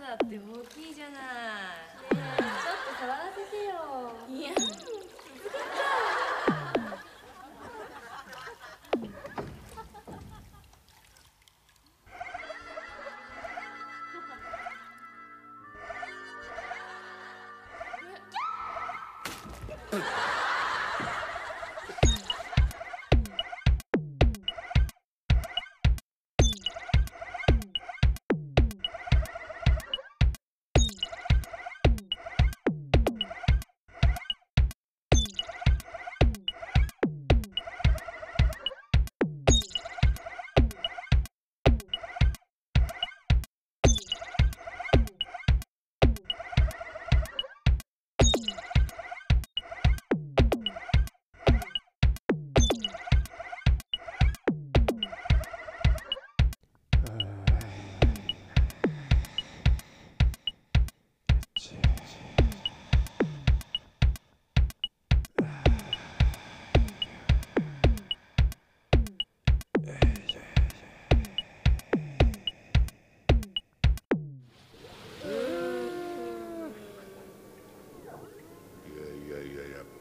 だって大きいじゃないちょっと触らせてよ。いやいや。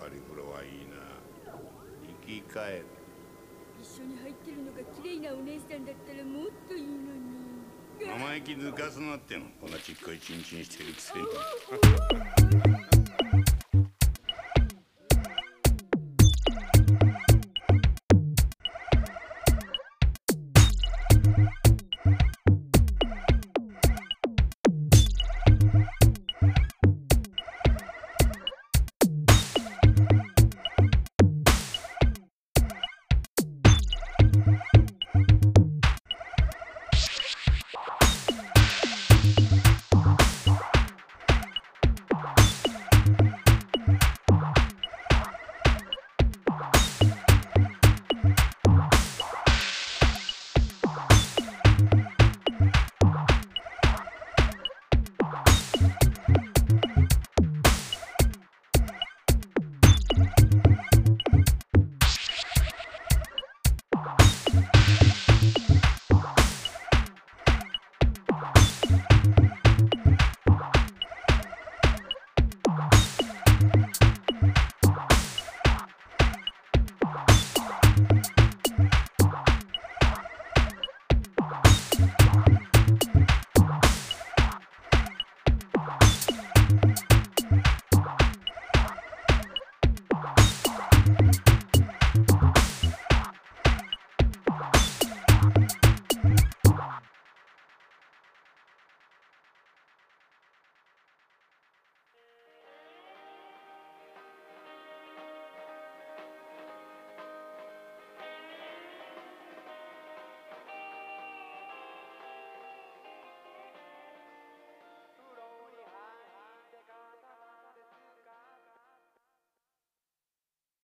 り風呂はいいな。生き返る。一緒に入ってるのが綺麗なお姉さんだったらもっといいのに。生意気抜かすなっての。こんなちっこいチンチンしてるくせに